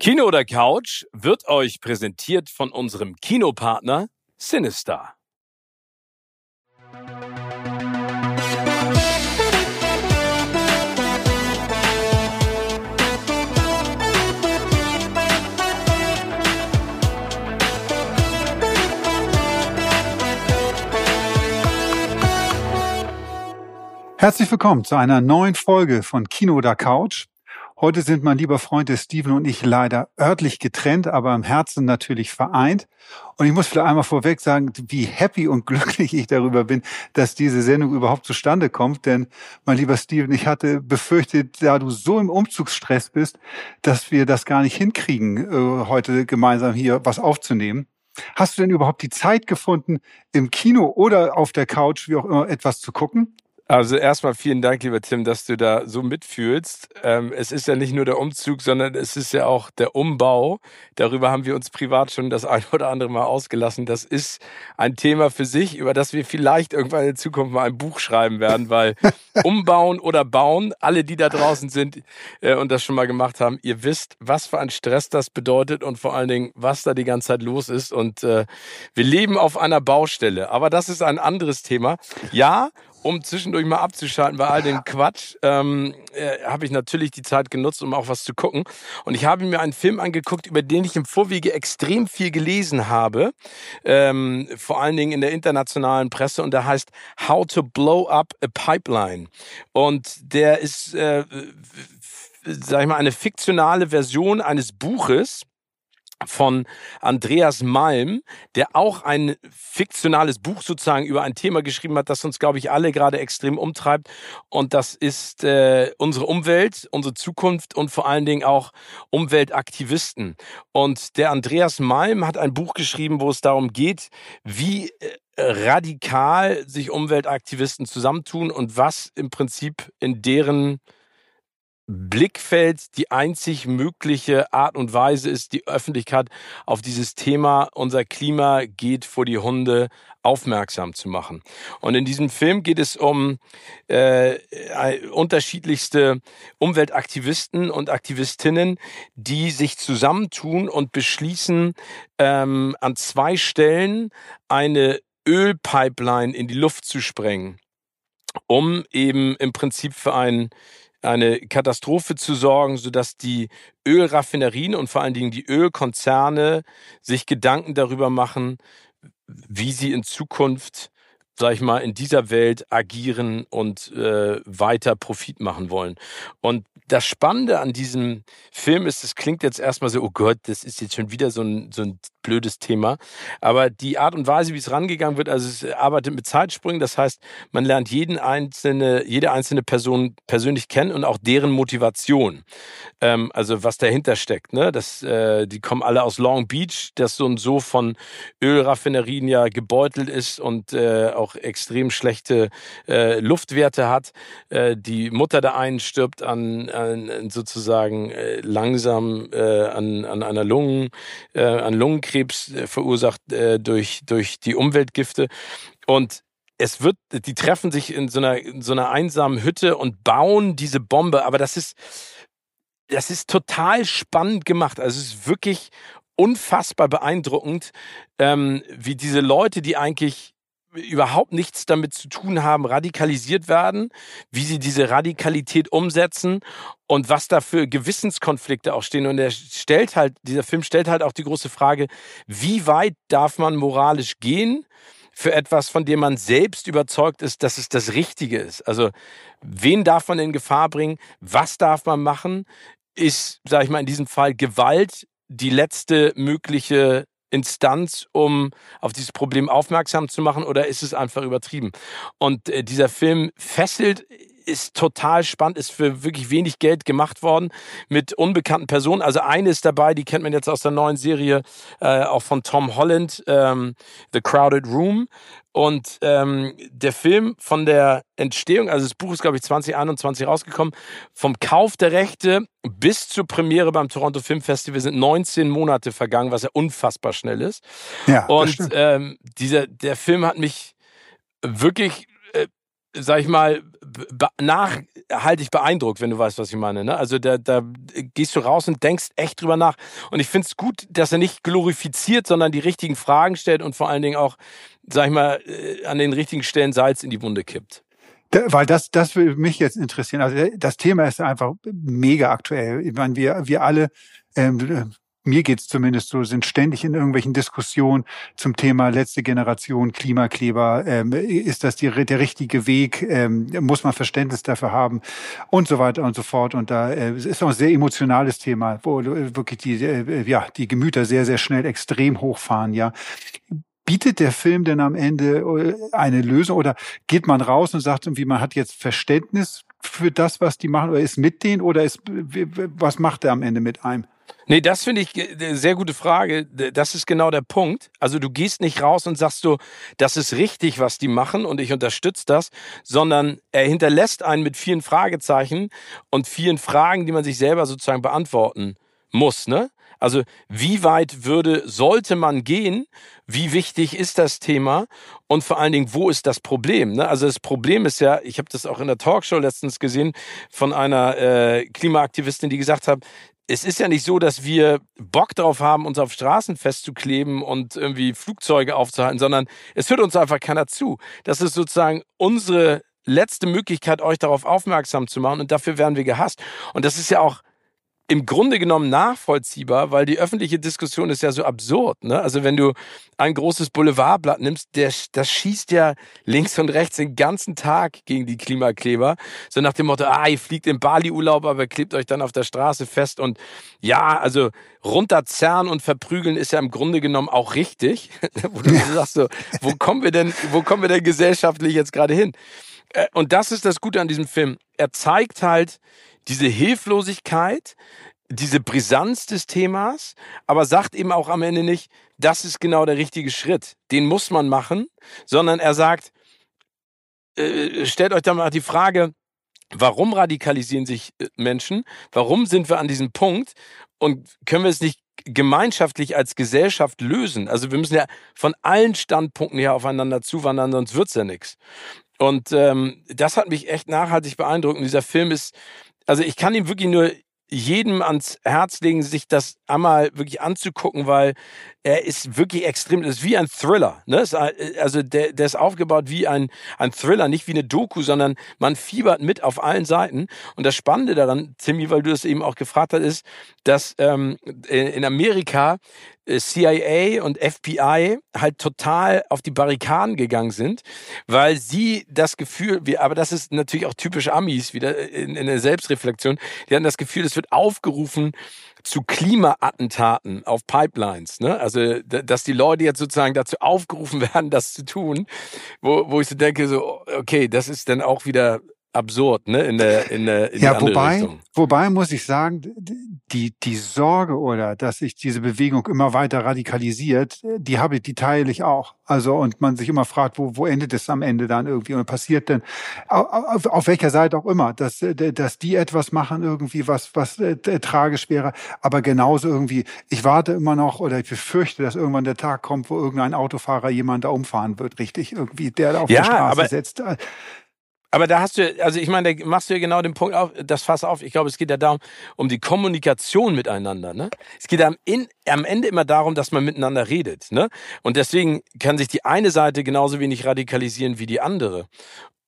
Kino oder Couch wird euch präsentiert von unserem Kinopartner Sinister. Herzlich willkommen zu einer neuen Folge von Kino oder Couch. Heute sind mein lieber Freund Steven und ich leider örtlich getrennt, aber im Herzen natürlich vereint. Und ich muss vielleicht einmal vorweg sagen, wie happy und glücklich ich darüber bin, dass diese Sendung überhaupt zustande kommt. Denn, mein lieber Steven, ich hatte befürchtet, da du so im Umzugsstress bist, dass wir das gar nicht hinkriegen, äh, heute gemeinsam hier was aufzunehmen. Hast du denn überhaupt die Zeit gefunden, im Kino oder auf der Couch, wie auch immer, etwas zu gucken? Also erstmal vielen Dank, lieber Tim, dass du da so mitfühlst. Ähm, es ist ja nicht nur der Umzug, sondern es ist ja auch der Umbau. Darüber haben wir uns privat schon das ein oder andere Mal ausgelassen. Das ist ein Thema für sich, über das wir vielleicht irgendwann in Zukunft mal ein Buch schreiben werden, weil umbauen oder bauen, alle, die da draußen sind äh, und das schon mal gemacht haben, ihr wisst, was für ein Stress das bedeutet und vor allen Dingen, was da die ganze Zeit los ist. Und äh, wir leben auf einer Baustelle. Aber das ist ein anderes Thema. Ja, um zwischendurch mal abzuschalten bei all dem Quatsch, ähm, äh, habe ich natürlich die Zeit genutzt, um auch was zu gucken. Und ich habe mir einen Film angeguckt, über den ich im Vorwege extrem viel gelesen habe, ähm, vor allen Dingen in der internationalen Presse. Und der heißt How to Blow Up a Pipeline. Und der ist, äh, sag ich mal, eine fiktionale Version eines Buches von Andreas Malm, der auch ein fiktionales Buch sozusagen über ein Thema geschrieben hat, das uns, glaube ich, alle gerade extrem umtreibt. Und das ist äh, unsere Umwelt, unsere Zukunft und vor allen Dingen auch Umweltaktivisten. Und der Andreas Malm hat ein Buch geschrieben, wo es darum geht, wie äh, radikal sich Umweltaktivisten zusammentun und was im Prinzip in deren Blickfeld die einzig mögliche Art und Weise ist, die Öffentlichkeit auf dieses Thema unser Klima geht vor die Hunde aufmerksam zu machen. Und in diesem Film geht es um äh, unterschiedlichste Umweltaktivisten und Aktivistinnen, die sich zusammentun und beschließen, ähm, an zwei Stellen eine Ölpipeline in die Luft zu sprengen, um eben im Prinzip für einen eine Katastrophe zu sorgen, sodass die Ölraffinerien und vor allen Dingen die Ölkonzerne sich Gedanken darüber machen, wie sie in Zukunft sag ich mal, in dieser Welt agieren und äh, weiter Profit machen wollen. Und das Spannende an diesem Film ist, es klingt jetzt erstmal so, oh Gott, das ist jetzt schon wieder so ein, so ein blödes Thema. Aber die Art und Weise, wie es rangegangen wird, also es arbeitet mit Zeitsprüngen, das heißt, man lernt jeden einzelne, jede einzelne Person persönlich kennen und auch deren Motivation. Ähm, also was dahinter steckt. Ne? Das, äh, die kommen alle aus Long Beach, das so und so von Ölraffinerien ja gebeutelt ist und äh, auch extrem schlechte äh, Luftwerte hat. Äh, die Mutter der einen stirbt an an, sozusagen äh, langsam äh, an, an einer Lungen, äh, an Lungenkrebs verursacht durch, durch die Umweltgifte. Und es wird, die treffen sich in so einer, in so einer einsamen Hütte und bauen diese Bombe. Aber das ist, das ist total spannend gemacht. Also es ist wirklich unfassbar beeindruckend, ähm, wie diese Leute, die eigentlich überhaupt nichts damit zu tun haben, radikalisiert werden, wie sie diese Radikalität umsetzen und was da für Gewissenskonflikte auch stehen. Und er stellt halt, dieser Film stellt halt auch die große Frage, wie weit darf man moralisch gehen für etwas, von dem man selbst überzeugt ist, dass es das Richtige ist? Also, wen darf man in Gefahr bringen? Was darf man machen? Ist, sage ich mal, in diesem Fall Gewalt die letzte mögliche Instanz, um auf dieses Problem aufmerksam zu machen, oder ist es einfach übertrieben? Und äh, dieser Film fesselt ist total spannend, ist für wirklich wenig Geld gemacht worden mit unbekannten Personen. Also eine ist dabei, die kennt man jetzt aus der neuen Serie, äh, auch von Tom Holland, ähm, The Crowded Room. Und ähm, der Film von der Entstehung, also das Buch ist, glaube ich, 2021 rausgekommen, vom Kauf der Rechte bis zur Premiere beim Toronto Film Festival sind 19 Monate vergangen, was ja unfassbar schnell ist. Ja, und ähm, dieser, der Film hat mich wirklich, äh, sag ich mal, nachhaltig beeindruckt, wenn du weißt, was ich meine. Ne? Also da, da gehst du raus und denkst echt drüber nach. Und ich finde es gut, dass er nicht glorifiziert, sondern die richtigen Fragen stellt und vor allen Dingen auch, sag ich mal, äh, an den richtigen Stellen Salz in die Wunde kippt. Da, weil das, das würde mich jetzt interessieren. Also das Thema ist einfach mega aktuell. Ich meine, wir, wir alle ähm, mir geht's zumindest so, sind ständig in irgendwelchen Diskussionen zum Thema letzte Generation Klimakleber. Ähm, ist das die, der richtige Weg? Ähm, muss man Verständnis dafür haben? Und so weiter und so fort. Und da äh, ist auch ein sehr emotionales Thema, wo wirklich die, äh, ja, die Gemüter sehr, sehr schnell extrem hochfahren, ja. Bietet der Film denn am Ende äh, eine Lösung oder geht man raus und sagt irgendwie, man hat jetzt Verständnis für das, was die machen oder ist mit denen oder ist, was macht er am Ende mit einem? Nee, das finde ich eine sehr gute Frage. Das ist genau der Punkt. Also du gehst nicht raus und sagst so, das ist richtig, was die machen und ich unterstütze das, sondern er hinterlässt einen mit vielen Fragezeichen und vielen Fragen, die man sich selber sozusagen beantworten muss, ne? Also wie weit würde, sollte man gehen? Wie wichtig ist das Thema? Und vor allen Dingen, wo ist das Problem? Ne? Also das Problem ist ja, ich habe das auch in der Talkshow letztens gesehen von einer äh, Klimaaktivistin, die gesagt hat, es ist ja nicht so, dass wir Bock drauf haben, uns auf Straßen festzukleben und irgendwie Flugzeuge aufzuhalten, sondern es hört uns einfach keiner zu. Das ist sozusagen unsere letzte Möglichkeit, euch darauf aufmerksam zu machen und dafür werden wir gehasst. Und das ist ja auch im Grunde genommen nachvollziehbar, weil die öffentliche Diskussion ist ja so absurd. Ne? Also wenn du ein großes Boulevardblatt nimmst, der, das schießt ja links und rechts den ganzen Tag gegen die Klimakleber. So nach dem Motto, ah, ihr fliegt im Bali-Urlaub, aber klebt euch dann auf der Straße fest. Und ja, also runterzerren und verprügeln ist ja im Grunde genommen auch richtig. wo du sagst so, wo kommen wir denn, wo kommen wir denn gesellschaftlich jetzt gerade hin? Äh, und das ist das Gute an diesem Film. Er zeigt halt, diese Hilflosigkeit, diese Brisanz des Themas, aber sagt eben auch am Ende nicht, das ist genau der richtige Schritt, den muss man machen, sondern er sagt, äh, stellt euch da mal die Frage, warum radikalisieren sich äh, Menschen? Warum sind wir an diesem Punkt? Und können wir es nicht gemeinschaftlich als Gesellschaft lösen? Also wir müssen ja von allen Standpunkten her aufeinander zuwandern, sonst wird's ja nichts. Und ähm, das hat mich echt nachhaltig beeindruckt. Und dieser Film ist also ich kann ihm wirklich nur jedem ans Herz legen, sich das einmal wirklich anzugucken, weil er ist wirklich extrem, das ist wie ein Thriller. Ne? Also der, der ist aufgebaut wie ein, ein Thriller, nicht wie eine Doku, sondern man fiebert mit auf allen Seiten. Und das Spannende daran, Timmy, weil du das eben auch gefragt hast, ist, dass ähm, in Amerika äh, CIA und FBI halt total auf die Barrikaden gegangen sind, weil sie das Gefühl, aber das ist natürlich auch typisch Amis, wieder in, in der Selbstreflexion, die hatten das Gefühl, es wird aufgerufen zu Klimaattentaten auf Pipelines. Ne? Also, dass die Leute jetzt sozusagen dazu aufgerufen werden, das zu tun, wo, wo ich so denke, so, okay, das ist dann auch wieder absurd, ne? In der, in der, in ja, der wobei, Richtung. wobei muss ich sagen, die, die Sorge oder dass sich diese Bewegung immer weiter radikalisiert, die habe ich, die teile ich auch. Also, und man sich immer fragt, wo, wo endet es am Ende dann irgendwie und passiert denn, auf, auf welcher Seite auch immer, dass, dass die etwas machen irgendwie, was, was äh, tragisch wäre, aber genauso irgendwie, ich warte immer noch oder ich befürchte, dass irgendwann der Tag kommt, wo irgendein Autofahrer jemand da umfahren wird, richtig, irgendwie, der da auf ja, der Straße setzt. Aber da hast du, also ich meine, da machst du ja genau den Punkt auf, das Fass auf. Ich glaube, es geht ja darum, um die Kommunikation miteinander. Ne? Es geht am, in, am Ende immer darum, dass man miteinander redet. Ne? Und deswegen kann sich die eine Seite genauso wenig radikalisieren wie die andere.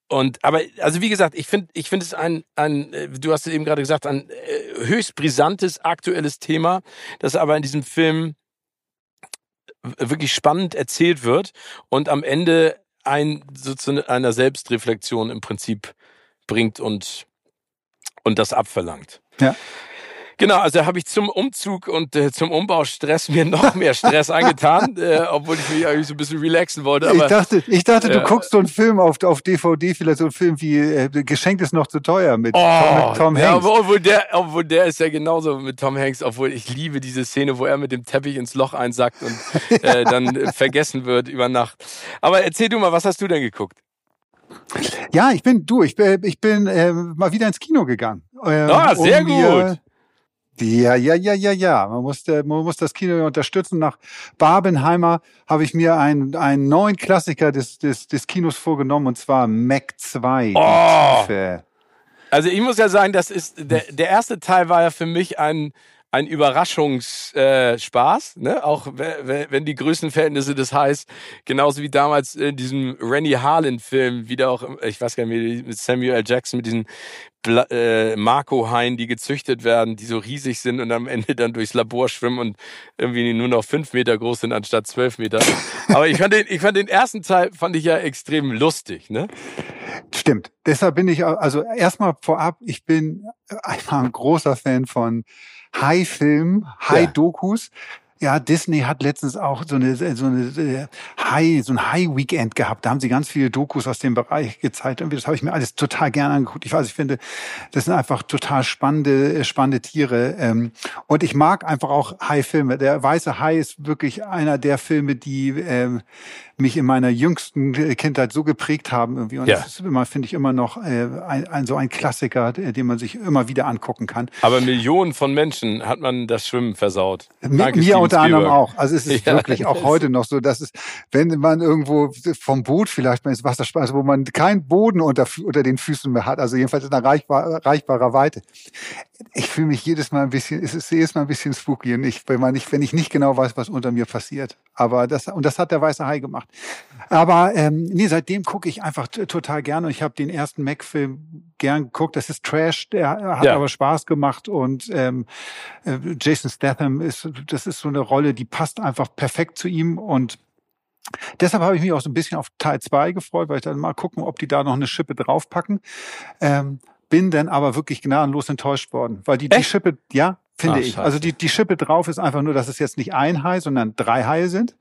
Und aber also wie gesagt, ich finde, ich finde es ein, ein, du hast es eben gerade gesagt, ein äh, höchst brisantes aktuelles Thema, das aber in diesem Film wirklich spannend erzählt wird und am Ende ein, so zu einer Selbstreflexion im Prinzip bringt und, und das abverlangt. Ja. Genau, also habe ich zum Umzug und äh, zum Umbaustress mir noch mehr Stress angetan, äh, obwohl ich mich eigentlich so ein bisschen relaxen wollte. Aber, ich dachte, ich dachte, äh, du guckst so einen Film auf, auf DVD, vielleicht so einen Film wie äh, Geschenkt ist noch zu teuer mit oh, Tom, Tom Hanks. Ja, obwohl der, obwohl der ist ja genauso mit Tom Hanks, obwohl ich liebe diese Szene, wo er mit dem Teppich ins Loch einsackt und äh, dann vergessen wird über Nacht. Aber erzähl du mal, was hast du denn geguckt? Ja, ich bin du, ich bin, ich bin äh, mal wieder ins Kino gegangen. Äh, ah, sehr um gut Ja, ja, ja, ja, ja. Man muss, man muss das Kino unterstützen. Nach Barbenheimer habe ich mir einen, einen neuen Klassiker des, des, des Kinos vorgenommen, und zwar Mac 2. Oh. Also ich muss ja sagen, das ist der, der erste Teil war ja für mich ein ein Überraschungsspaß, äh, ne? Auch wenn die Größenverhältnisse das heißt, genauso wie damals in diesem Rennie Harlan-Film, wieder auch, ich weiß gar nicht, mit Samuel L. Jackson, mit diesen Bla äh, Marco-Haien, die gezüchtet werden, die so riesig sind und am Ende dann durchs Labor schwimmen und irgendwie nur noch fünf Meter groß sind anstatt zwölf Meter. Aber ich fand den, ich fand den ersten Teil fand ich ja extrem lustig, ne? Stimmt. Deshalb bin ich, also erstmal vorab, ich bin einfach ein großer Fan von High-Film, High-Dokus. Ja, Disney hat letztens auch so eine, so eine äh, High, so ein High-Weekend gehabt. Da haben sie ganz viele Dokus aus dem Bereich gezeigt. Und das habe ich mir alles total gerne angeguckt. Ich weiß, ich finde, das sind einfach total spannende, äh, spannende Tiere. Ähm, und ich mag einfach auch High-Filme. Der Weiße Hai ist wirklich einer der Filme, die ähm, mich in meiner jüngsten Kindheit so geprägt haben irgendwie. Und ja. das ist immer, finde ich, immer noch äh, ein, ein, so ein Klassiker, den man sich immer wieder angucken kann. Aber Millionen von Menschen hat man das Schwimmen versaut. Danke, mir unter anderem auch. Also es ist ja, wirklich auch heute noch so, dass es, wenn man irgendwo vom Boot vielleicht mal ins Wasser springt, also wo man keinen Boden unter, unter den Füßen mehr hat, also jedenfalls in erreichbar, erreichbarer Weite. Ich fühle mich jedes Mal ein bisschen, es ist jedes Mal ein bisschen spooky und ich, wenn, man nicht, wenn ich nicht genau weiß, was unter mir passiert. Aber das, und das hat der Weiße Hai gemacht. Aber ähm, nee, seitdem gucke ich einfach total gerne. Und ich habe den ersten Mac-Film gern geguckt. Das ist Trash, der hat ja. aber Spaß gemacht. Und ähm, äh, Jason Statham ist, das ist so eine Rolle, die passt einfach perfekt zu ihm. Und Deshalb habe ich mich auch so ein bisschen auf Teil 2 gefreut, weil ich dann mal gucken, ob die da noch eine Schippe draufpacken. Ähm, bin dann aber wirklich gnadenlos enttäuscht worden, weil die, die Schippe, ja, finde Ach, ich. Also die, die Schippe drauf ist einfach nur, dass es jetzt nicht ein Hai, sondern drei Haie sind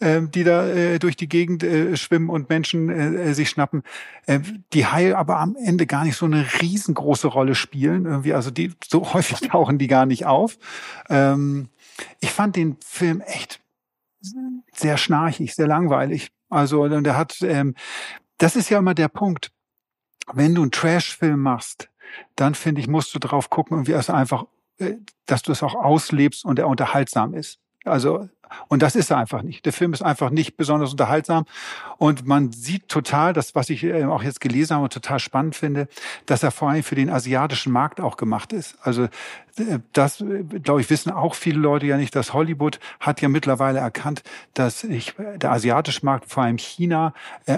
ähm, die da äh, durch die Gegend äh, schwimmen und Menschen äh, sich schnappen, äh, die Haie aber am Ende gar nicht so eine riesengroße Rolle spielen. Irgendwie, also die so häufig tauchen die gar nicht auf. Ähm, ich fand den Film echt sehr schnarchig, sehr langweilig. Also der hat, ähm, das ist ja immer der Punkt. Wenn du einen Trash-Film machst, dann finde ich, musst du drauf gucken, irgendwie also einfach äh, dass du es auch auslebst und er unterhaltsam ist. Also und das ist er einfach nicht. Der Film ist einfach nicht besonders unterhaltsam. Und man sieht total, das, was ich äh, auch jetzt gelesen habe und total spannend finde, dass er vor allem für den asiatischen Markt auch gemacht ist. Also äh, das, glaube ich, wissen auch viele Leute ja nicht, dass Hollywood hat ja mittlerweile erkannt, dass ich, der asiatische Markt, vor allem China,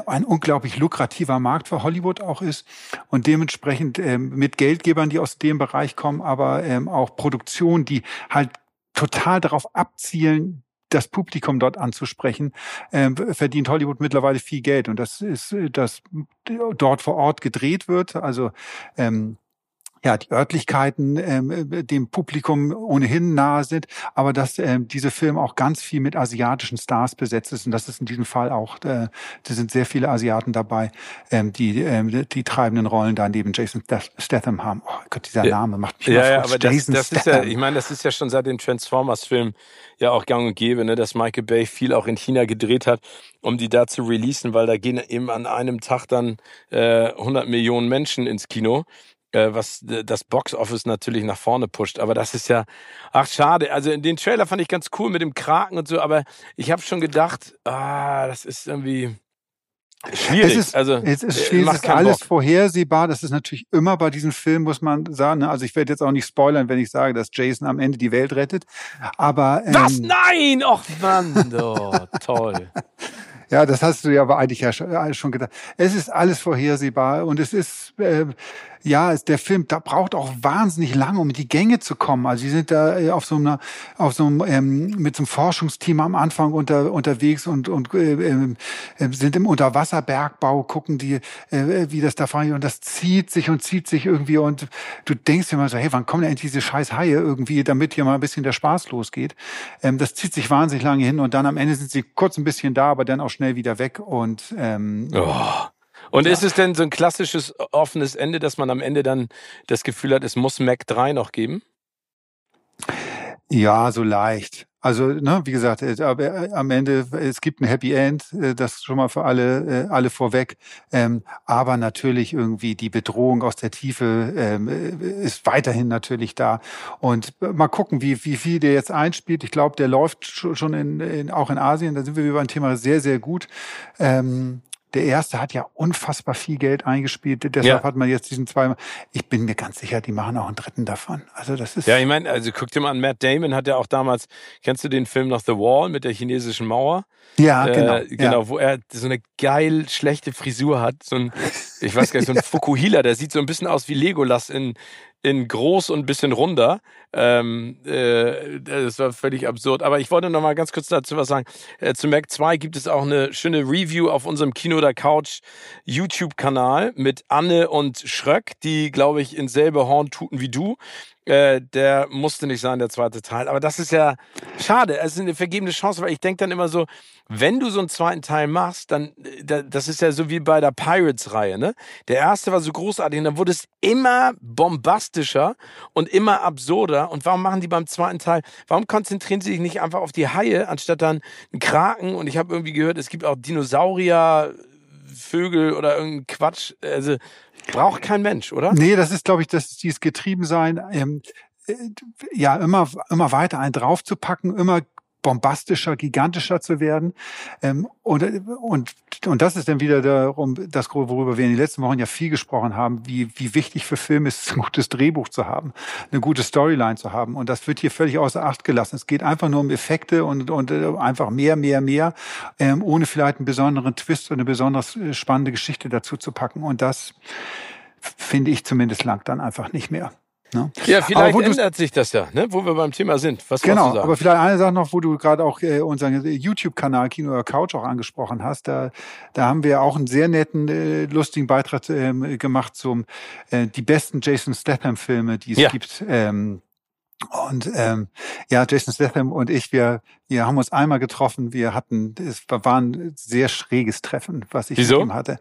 ein unglaublich lukrativer Markt für Hollywood auch ist. Und dementsprechend ähm, mit Geldgebern, die aus dem Bereich kommen, aber ähm, auch Produktionen, die halt total darauf abzielen, das Publikum dort anzusprechen, äh, verdient Hollywood mittlerweile viel Geld. Und das ist, dass dort vor Ort gedreht wird. Also ähm, ja, die Örtlichkeiten ähm, dem Publikum ohnehin nahe sind, aber dass ähm, diese Film auch ganz viel mit asiatischen Stars besetzt ist und das ist in diesem Fall auch, äh, da sind sehr viele Asiaten dabei, ähm, die ähm, die treibenden Rollen da neben Jason Statham haben. Oh Gott, dieser Name macht mich ja, ja, aber Jason das, das ist ja, ich meine, das ist ja schon seit den Transformers-Filmen ja auch gang und gäbe, ne, dass Michael Bay viel auch in China gedreht hat, um die da zu releasen, weil da gehen eben an einem Tag dann äh, 100 Millionen Menschen ins Kino was das Boxoffice natürlich nach vorne pusht. Aber das ist ja, ach schade. Also den Trailer fand ich ganz cool mit dem Kraken und so, aber ich habe schon gedacht, ah, das ist irgendwie schwierig. Es ist, also es ist, schwierig, es ist alles Bock. vorhersehbar. Das ist natürlich immer bei diesem Film, muss man sagen. Ne? Also ich werde jetzt auch nicht spoilern, wenn ich sage, dass Jason am Ende die Welt rettet. Aber ähm, was? Nein! Och Mann, oh, toll. Ja, das hast du ja aber eigentlich ja schon gedacht. Es ist alles vorhersehbar und es ist äh, ja, der Film, da braucht auch wahnsinnig lange, um in die Gänge zu kommen. Also sie sind da äh, auf so einer, auf so einem, ähm, mit so einem Forschungsteam am Anfang unter, unterwegs und, und äh, äh, sind im Unterwasserbergbau, gucken die, äh, wie das da fahren und das zieht sich und zieht sich irgendwie und du denkst dir mal so, hey, wann kommen denn endlich diese scheiß Haie irgendwie, damit hier mal ein bisschen der Spaß losgeht. Ähm, das zieht sich wahnsinnig lange hin und dann am Ende sind sie kurz ein bisschen da, aber dann auch schnell wieder weg und ähm, oh. Und ja. ist es denn so ein klassisches offenes Ende, dass man am Ende dann das Gefühl hat, es muss Mac 3 noch geben? Ja, so leicht. Also, ne, wie gesagt, äh, aber äh, am Ende, es gibt ein Happy End, äh, das schon mal für alle, äh, alle vorweg. Ähm, aber natürlich irgendwie die Bedrohung aus der Tiefe ähm, ist weiterhin natürlich da. Und mal gucken, wie, wie viel der jetzt einspielt. Ich glaube, der läuft schon in, in, auch in Asien. Da sind wir über ein Thema sehr, sehr gut. Ähm, der erste hat ja unfassbar viel Geld eingespielt. Deshalb ja. hat man jetzt diesen zwei. Ich bin mir ganz sicher, die machen auch einen dritten davon. Also das ist. Ja, ich meine, also guck dir mal an, Matt Damon hat ja auch damals, kennst du den Film noch The Wall mit der chinesischen Mauer? Ja, äh, genau. Genau, ja. wo er so eine geil schlechte Frisur hat. So ein, ich weiß gar nicht, so ein Fukuhila, der sieht so ein bisschen aus wie Legolas in, in groß und ein bisschen runder. Ähm, äh, das war völlig absurd. Aber ich wollte noch mal ganz kurz dazu was sagen. Äh, zu Mac 2 gibt es auch eine schöne Review auf unserem Kino der Couch YouTube-Kanal mit Anne und Schröck, die, glaube ich, in selbe Horn tuten wie du. Äh, der musste nicht sein, der zweite Teil. Aber das ist ja schade. Es ist eine vergebene Chance, weil ich denke dann immer so, wenn du so einen zweiten Teil machst, dann, äh, das ist ja so wie bei der Pirates-Reihe, ne? Der erste war so großartig und dann wurde es immer bombastischer und immer absurder. Und warum machen die beim zweiten Teil, warum konzentrieren sie sich nicht einfach auf die Haie, anstatt dann einen Kraken? Und ich habe irgendwie gehört, es gibt auch Dinosaurier, Vögel oder irgendein Quatsch. Also Braucht kein Mensch, oder? Nee, das ist, glaube ich, das dieses Getriebensein, ähm, äh, ja, immer, immer weiter einen draufzupacken, immer bombastischer, gigantischer zu werden. Ähm, und, und, und das ist dann wieder darum, das, worüber wir in den letzten Wochen ja viel gesprochen haben, wie, wie wichtig für Filme ist, ein gutes Drehbuch zu haben, eine gute Storyline zu haben. Und das wird hier völlig außer Acht gelassen. Es geht einfach nur um Effekte und, und äh, einfach mehr, mehr, mehr, ähm, ohne vielleicht einen besonderen Twist und eine besonders äh, spannende Geschichte dazu zu packen. Und das finde ich zumindest lang dann einfach nicht mehr. Ne? Ja, vielleicht ändert sich das ja, ne? wo wir beim Thema sind. Was genau, aber vielleicht eine Sache noch, wo du gerade auch äh, unseren YouTube-Kanal Kino oder Couch auch angesprochen hast. Da, da haben wir auch einen sehr netten, äh, lustigen Beitrag äh, gemacht zum äh, die besten Jason Statham-Filme, die es ja. gibt. Ähm, und ähm, ja, Jason Statham und ich, wir, wir haben uns einmal getroffen. Wir hatten, es war ein sehr schräges Treffen, was ich Wieso? mit ihm hatte.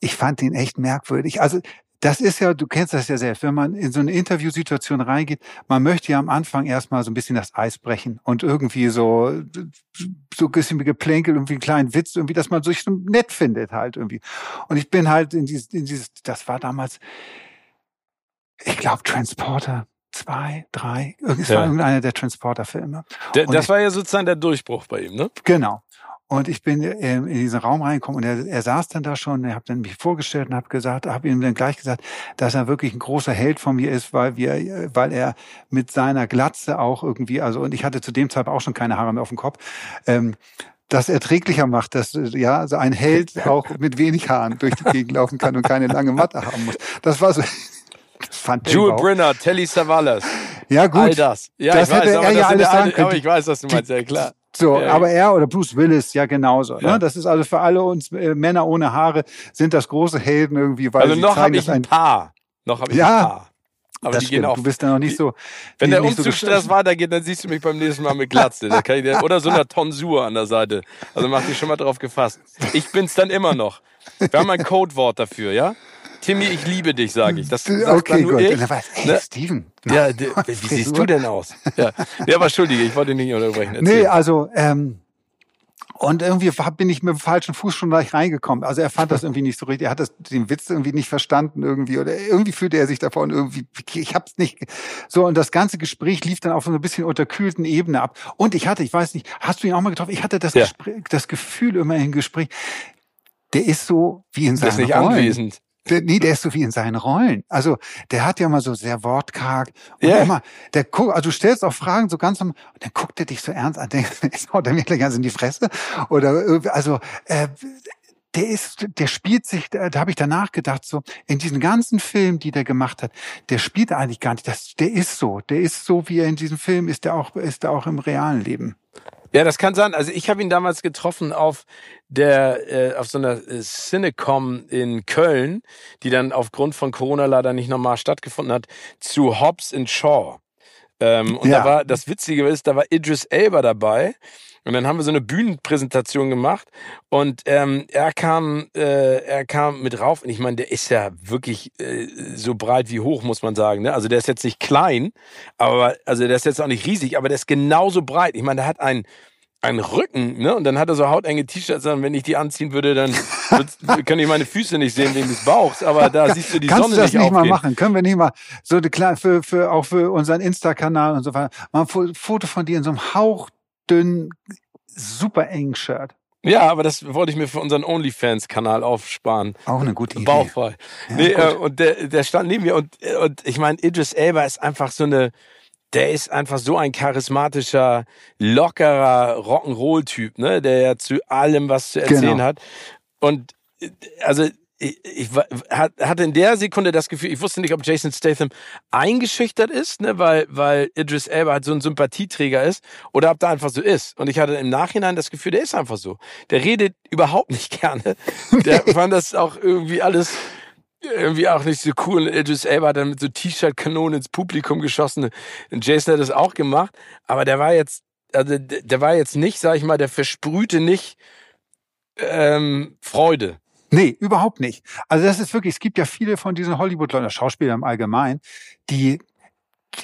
Ich fand ihn echt merkwürdig. Also das ist ja, du kennst das ja selbst, wenn man in so eine Interviewsituation reingeht, man möchte ja am Anfang erstmal so ein bisschen das Eis brechen und irgendwie so, so ein bisschen Geplänkel, irgendwie einen kleinen Witz, irgendwie, dass man sich so nett findet halt irgendwie. Und ich bin halt in dieses, in dieses das war damals, ich glaube, Transporter zwei, drei, es ja. war irgendeiner der Transporter-Filme. Das war ja sozusagen der Durchbruch bei ihm, ne? Genau. Und ich bin äh, in diesen Raum reingekommen und er, er saß dann da schon, er hat dann mich vorgestellt und habe gesagt, habe ihm dann gleich gesagt, dass er wirklich ein großer Held von mir ist, weil wir, weil er mit seiner Glatze auch irgendwie, also und ich hatte zu dem Zeitpunkt auch schon keine Haare mehr auf dem Kopf, ähm, das erträglicher macht, dass ja also ein Held auch mit wenig Haaren durch die Gegend laufen kann und keine lange Matte haben muss. Das war so. Das fand Jewel Brenner, Telly Savalas. Ja gut. All das. Ja, das ich hätte weiß, er ja alles sagen können. Aber ich weiß, was du meinst, ja klar. So, ja, aber er oder Bruce Willis ja genauso. Ne? Ja. Ne? Das ist also für alle uns äh, Männer ohne Haare sind das große Helden irgendwie, weil also sie noch habe ich ein paar. Noch habe ich ja, ein paar. Aber das die stimmt. gehen auch. Du bist da noch nicht so. Wenn der Umzugsstress so weitergeht, dann siehst du mich beim nächsten Mal mit Glatze. Dir, oder so einer Tonsur an der Seite. Also mach dich schon mal drauf gefasst. Ich bin's dann immer noch. Wir haben ein Codewort dafür, ja? Timmy, ich liebe dich, sage ich. Das sagt okay, nur gut. ich. Weiß, hey, Ne? Steven. Ja, wie siehst du denn aus? Ja, ja aber entschuldige, ich wollte nicht unterbrechen. Erzähl. Nee, also ähm, und irgendwie bin ich mit dem falschen Fuß schon gleich reingekommen. Also er fand das irgendwie nicht so richtig. Er hat das, den Witz irgendwie nicht verstanden irgendwie oder irgendwie fühlte er sich davon irgendwie. Ich hab's nicht. So und das ganze Gespräch lief dann auf so ein bisschen unterkühlten Ebene ab. Und ich hatte, ich weiß nicht, hast du ihn auch mal getroffen? Ich hatte das, Ja. Gespräch, das Gefühl immer im Gespräch. Der ist so wie in Der ist nicht Rollen. anwesend. Der, nee, der ist so wie in seinen Rollen. Also der hat ja mal so sehr wortkarg und Ja. immer, der guckt, also du stellst auch Fragen so ganz normal und dann guckt er dich so ernst an, denkt, haut er mir gleich ganz in die Fresse oder also äh, der ist, der spielt sich, da, da habe ich danach gedacht, so in diesen ganzen Filmen, die der gemacht hat, der spielt eigentlich gar nicht. Das, der ist so, der ist so, wie er in diesem Film ist, der auch, ist er auch im realen Leben. Ja, das kann sein. Also ich habe ihn damals getroffen auf der äh, auf so einer äh, Cinecom in Köln, die dann aufgrund von Corona leider nicht nochmal stattgefunden hat, zu Hobbs and Shaw. Ähm, und ja. da war, das Witzige ist, da war Idris Elba dabei. Und dann haben wir so eine Bühnenpräsentation gemacht und ähm, er kam, äh, er kam mit rauf und ich meine, der ist ja wirklich äh, so breit wie hoch, muss man sagen. Ne? Also der ist jetzt nicht klein, aber also der ist jetzt auch nicht riesig, aber der ist genauso breit. Ich meine, der hat einen einen Rücken, ne? Und dann hat er so hautenge T-Shirts an. Wenn ich die anziehen würde, dann kann ich meine Füße nicht sehen wegen des Bauchs. Aber da siehst du die Kannst Sonne du das nicht, nicht mal machen? Können wir nicht mal so kleine, für, für, auch für unseren Insta-Kanal und so weiter, mal ein Foto von dir in so einem hauchdünnen, super engen Shirt. Ja, aber das wollte ich mir für unseren OnlyFans-Kanal aufsparen. Auch eine gute Idee. Bauchfrei. Ja, nee, äh, und der, der stand neben mir und, und ich meine, Idris Elba ist einfach so eine, der ist einfach so ein charismatischer, lockerer Rock'n'Roll-Typ, ne, der ja zu allem was zu erzählen genau. hat. Und also ich, ich hatte in der Sekunde das Gefühl, ich wusste nicht, ob Jason Statham eingeschüchtert ist, ne, weil, weil Idris Elba halt so ein Sympathieträger ist, oder ob der einfach so ist. Und ich hatte im Nachhinein das Gefühl, der ist einfach so. Der redet überhaupt nicht gerne. Der fand das auch irgendwie alles irgendwie auch nicht so cool. Idris Elba hat dann mit so T-Shirt-Kanonen ins Publikum geschossen. Und Jason hat das auch gemacht. Aber der war jetzt, also der war jetzt nicht, sag ich mal, der versprühte nicht ähm, Freude. Nee, überhaupt nicht. Also das ist wirklich, es gibt ja viele von diesen Hollywood-Leuten, Schauspieler im Allgemeinen, die,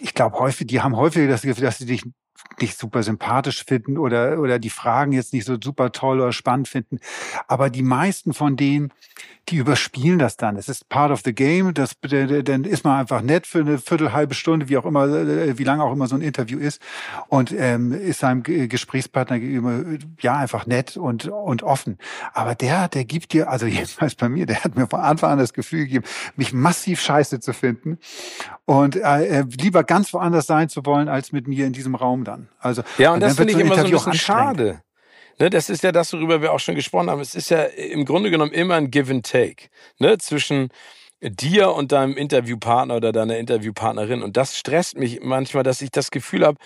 ich glaube häufig, die haben häufig das Gefühl, dass sie dich nicht super sympathisch finden oder, oder die Fragen jetzt nicht so super toll oder spannend finden. Aber die meisten von denen, die überspielen das dann. Es ist part of the game. Das, dann ist man einfach nett für eine Viertel, halbe Stunde, wie auch immer, äh, wie lange auch immer so ein Interview ist. Und ähm, ist seinem Gesprächspartner gegenüber ja einfach nett und, und offen. Aber der, der gibt dir, also jedenfalls bei mir, der hat mir von Anfang an das Gefühl gegeben, mich massiv scheiße zu finden und äh, lieber ganz woanders sein zu wollen, als mit mir in diesem Raum dann. Also ja, und, und das finde ich immer so ein bisschen schade. Ne, das ist ja das, worüber wir auch schon gesprochen haben. Es ist ja im Grunde genommen immer ein Give and Take ne, zwischen dir und deinem Interviewpartner oder deiner Interviewpartnerin. Und das stresst mich manchmal, dass ich das Gefühl habe,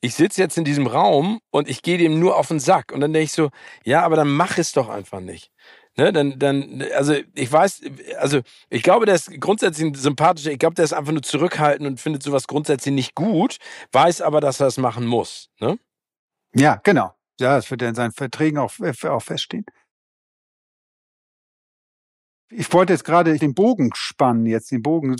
ich sitze jetzt in diesem Raum und ich gehe dem nur auf den Sack. Und dann denke ich so, ja, aber dann mach es doch einfach nicht. Ne, dann, dann, also ich weiß, also ich glaube, der ist grundsätzlich ein sympathischer, ich glaube, der ist einfach nur zurückhaltend und findet sowas grundsätzlich nicht gut, weiß aber, dass er es machen muss. Ne? Ja, genau. Ja, das wird ja in seinen Verträgen auch, äh, auch feststehen. Ich wollte jetzt gerade den Bogen spannen, jetzt den Bogen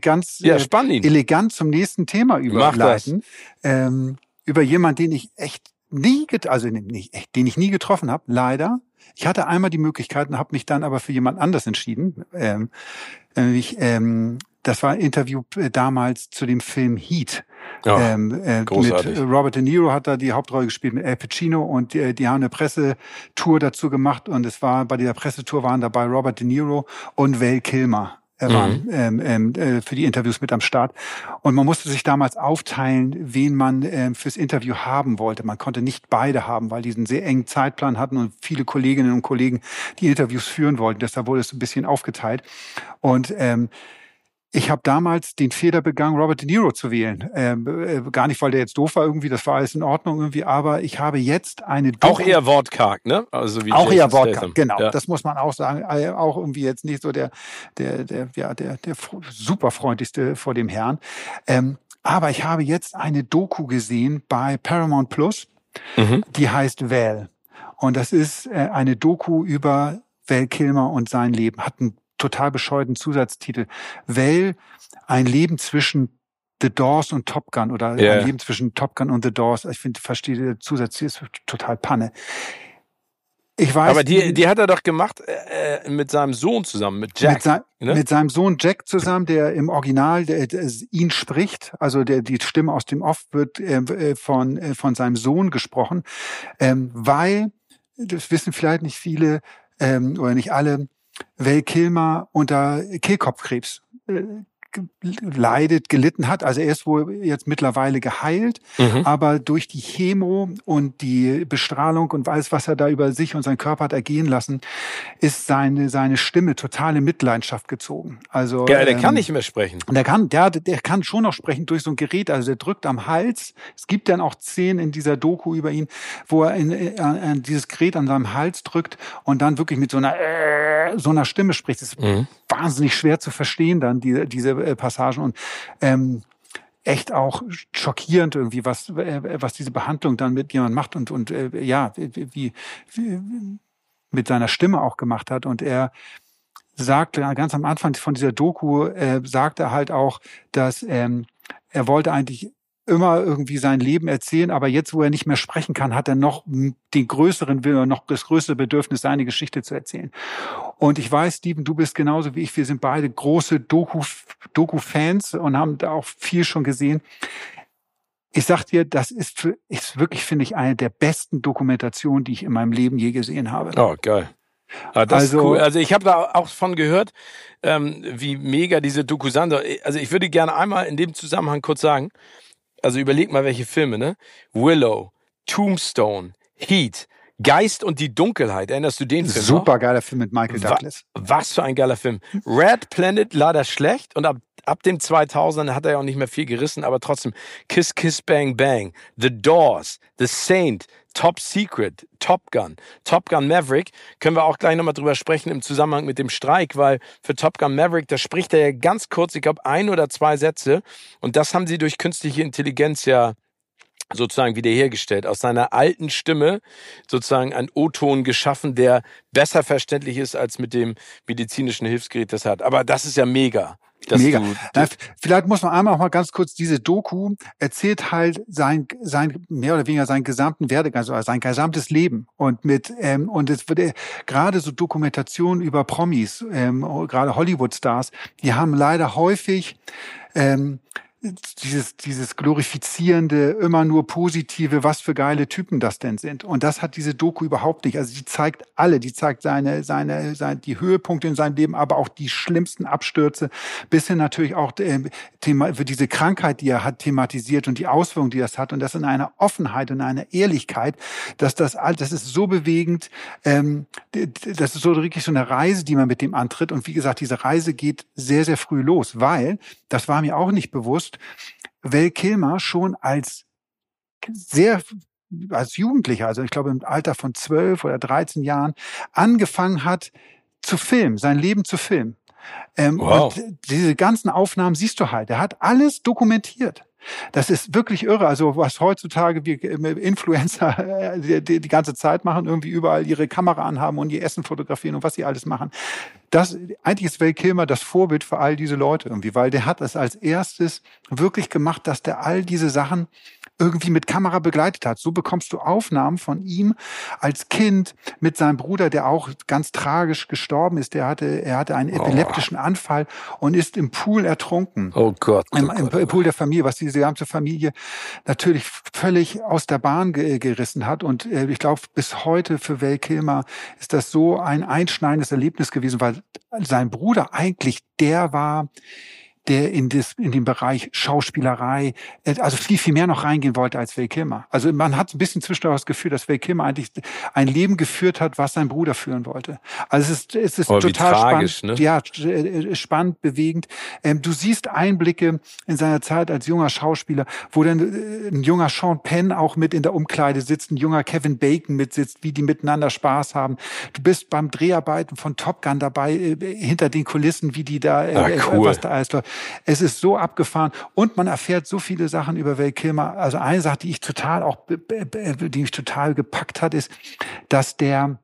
ganz ja, äh, elegant zum nächsten Thema überleiten. Ähm, über jemanden, den ich echt nie, also nicht, den ich nie getroffen habe, leider. Ich hatte einmal die Möglichkeit und habe mich dann aber für jemand anders entschieden. Ähm, ich, ähm, das war ein Interview äh, damals zu dem Film Heat. Ja, ähm, äh, mit Robert De Niro hat da die Hauptrolle gespielt mit Al Pacino und die, die haben eine Pressetour dazu gemacht und es war bei dieser Pressetour waren dabei Robert De Niro und Val Kilmer äh, waren mhm. ähm, ähm, äh, für die Interviews mit am Start. Und man musste sich damals aufteilen, wen man ähm, fürs Interview haben wollte. Man konnte nicht beide haben, weil die einen sehr engen Zeitplan hatten und viele Kolleginnen und Kollegen die Interviews führen wollten. Deshalb wurde es ein bisschen aufgeteilt. Und ähm, ich habe damals den Fehler begangen, Robert De Niro zu wählen. Ähm, äh, gar nicht, weil der jetzt doof war irgendwie, das war alles in Ordnung irgendwie, aber ich habe jetzt eine Doku Auch eher wortkarg, ne? Also wie auch Jason eher wortkarg, genau. Ja. Das muss man auch sagen. Äh, auch irgendwie jetzt nicht so der, der, der, ja, der, der super freundlichste vor dem Herrn. Ähm, aber ich habe jetzt eine Doku gesehen bei Paramount Plus, mhm. die heißt Val. Und das ist äh, eine Doku über Val Kilmer und sein Leben. Hat einen total bescheuerten Zusatztitel. Well, ein Leben zwischen The Doors und Top Gun oder yeah. ein Leben zwischen Top Gun und The Doors. Ich finde, verstehe der Zusatz ist total Panne. Ich weiß. Aber die, die hat er doch gemacht äh, äh, mit seinem Sohn zusammen, mit Jack. Mit, sein, ne? mit seinem Sohn Jack zusammen, der im Original der, der, ihn spricht. Also der, die Stimme aus dem Off wird äh, äh von, äh, von seinem Sohn gesprochen, ähm, weil, das wissen vielleicht nicht viele ähm, oder nicht alle, Val Kilmer unter Kehlkopfkrebs äh, leidet, gelitten hat. Also er ist wohl jetzt mittlerweile geheilt, mhm. aber durch die Chemo und die Bestrahlung und alles, was er da über sich und seinen Körper hat ergehen lassen, ist seine, seine Stimme total in Mitleidenschaft gezogen. Also, ja, der ähm, kann nicht mehr sprechen. Der kann, der, der kann schon noch sprechen durch so ein Gerät. Also der drückt am Hals. Es gibt dann auch Szenen in dieser Doku über ihn, wo er in, in, in dieses Gerät an seinem Hals drückt und dann wirklich mit so einer, äh, so einer Stimme spricht. Das ist mhm. wahnsinnig schwer zu verstehen dann, die, diese äh, Passagen. Und ähm, echt auch schockierend irgendwie, was, äh, was diese Behandlung dann mit jemand macht und, und äh, ja, wie, wie mit seiner Stimme auch gemacht hat. Und er sagte ganz am Anfang von dieser Doku, äh, sagte er halt auch, dass ähm, er wollte eigentlich immer irgendwie sein Leben erzählen, aber jetzt, wo er nicht mehr sprechen kann, hat er noch den größeren Willen, noch das größere Bedürfnis, seine Geschichte zu erzählen. Und ich weiß, Steven, du bist genauso wie ich. Wir sind beide große Doku-Fans und haben da auch viel schon gesehen. Ich sag dir, das ist, für, ist wirklich, finde ich, eine der besten Dokumentationen, die ich in meinem Leben je gesehen habe. Oh, geil. Ah, also, cool. Also ich habe da auch von gehört, ähm, wie mega diese Doku sind. Also ich würde gerne einmal in dem Zusammenhang kurz sagen, also überleg mal, welche Filme, ne? Willow, Tombstone, Heat, Geist und die Dunkelheit. Erinnerst du den Film? Super geiler Film mit Michael Douglas. Was für ein geiler Film. Red Planet leider schlecht und ab, ab dem 2000 hat er ja auch nicht mehr viel gerissen, aber trotzdem Kiss Kiss Bang Bang, The Doors, The Saint, Top Secret, Top Gun, Top Gun Maverick, können wir auch gleich nochmal drüber sprechen im Zusammenhang mit dem Streik, weil für Top Gun Maverick, da spricht er ja ganz kurz, ich glaube, ein oder zwei Sätze und das haben sie durch künstliche Intelligenz ja sozusagen wiederhergestellt, aus seiner alten Stimme sozusagen ein O-Ton geschaffen, der besser verständlich ist als mit dem medizinischen Hilfsgerät, das hat. Aber das ist ja mega. Mega. Na, vielleicht muss man einmal auch mal ganz kurz diese Doku erzählt halt sein sein mehr oder weniger seinen gesamten Werdegang, also sein gesamtes Leben und mit ähm, und es wird äh, gerade so Dokumentationen über Promis, ähm, gerade Hollywood Stars, die haben leider häufig ähm, dieses, dieses glorifizierende, immer nur positive, was für geile Typen das denn sind. Und das hat diese Doku überhaupt nicht. Also die zeigt alle, die zeigt seine, seine, seine die Höhepunkte in seinem Leben, aber auch die schlimmsten Abstürze, bis hin natürlich auch äh, Thema, für diese Krankheit, die er hat, thematisiert und die Auswirkungen, die das hat. Und das in einer Offenheit und einer Ehrlichkeit, dass das, das ist so bewegend, ähm, das ist so wirklich so eine Reise, die man mit dem antritt. Und wie gesagt, diese Reise geht sehr, sehr früh los, weil, das war mir auch nicht bewusst, bewusst, Val Kilmer schon als sehr als Jugendlicher, also ich glaube im Alter von zwölf oder dreizehn Jahren, angefangen hat zu filmen, sein Leben zu filmen. Ähm, wow. Und diese ganzen Aufnahmen siehst du halt. Er hat alles dokumentiert. Das ist wirklich irre. Also was heutzutage wir Influencer die, die, die ganze Zeit machen, irgendwie überall ihre Kamera anhaben und ihr Essen fotografieren und was sie alles machen. Das eigentlich ist Val Kilmer das Vorbild für all diese Leute irgendwie, weil der hat es als erstes wirklich gemacht, dass der all diese Sachen irgendwie mit Kamera begleitet hat. So bekommst du Aufnahmen von ihm als Kind mit seinem Bruder, der auch ganz tragisch gestorben ist. Der hatte, er hatte einen oh. epileptischen oh. Anfall und ist im Pool ertrunken. Oh Gott. Oh Im. Im, Pool der Familie, was diese ganze Familie natürlich völlig aus der Bahn ge gerissen hat. Und äh, ich glaube, bis heute für Val Kilmer ist das so ein einschneidendes Erlebnis gewesen, weil sein Bruder eigentlich der war, der in, das, in den Bereich Schauspielerei, äh, also viel, viel mehr noch reingehen wollte als Val Kilmer. Also man hat ein bisschen zwischendurch das Gefühl, dass Val Kilmer eigentlich ein Leben geführt hat, was sein Bruder führen wollte. Also es ist, es ist oh, total tragisch, spannend, ne? ja, äh, spannend, bewegend. Ähm, du siehst Einblicke in seiner Zeit als junger Schauspieler, wo dann äh, ein junger Sean Penn auch mit in der Umkleide sitzt, ein junger Kevin Bacon mitsitzt, wie die miteinander Spaß haben. Du bist beim Dreharbeiten von Top Gun dabei, hinter den Kulissen, wie die da, ah, cool. was da alles läuft. Es ist so abgefahren und man erfährt so viele Sachen über Val Kilmer. Also eine Sache, die ich total auch, die mich total gepackt hat, ist, dass der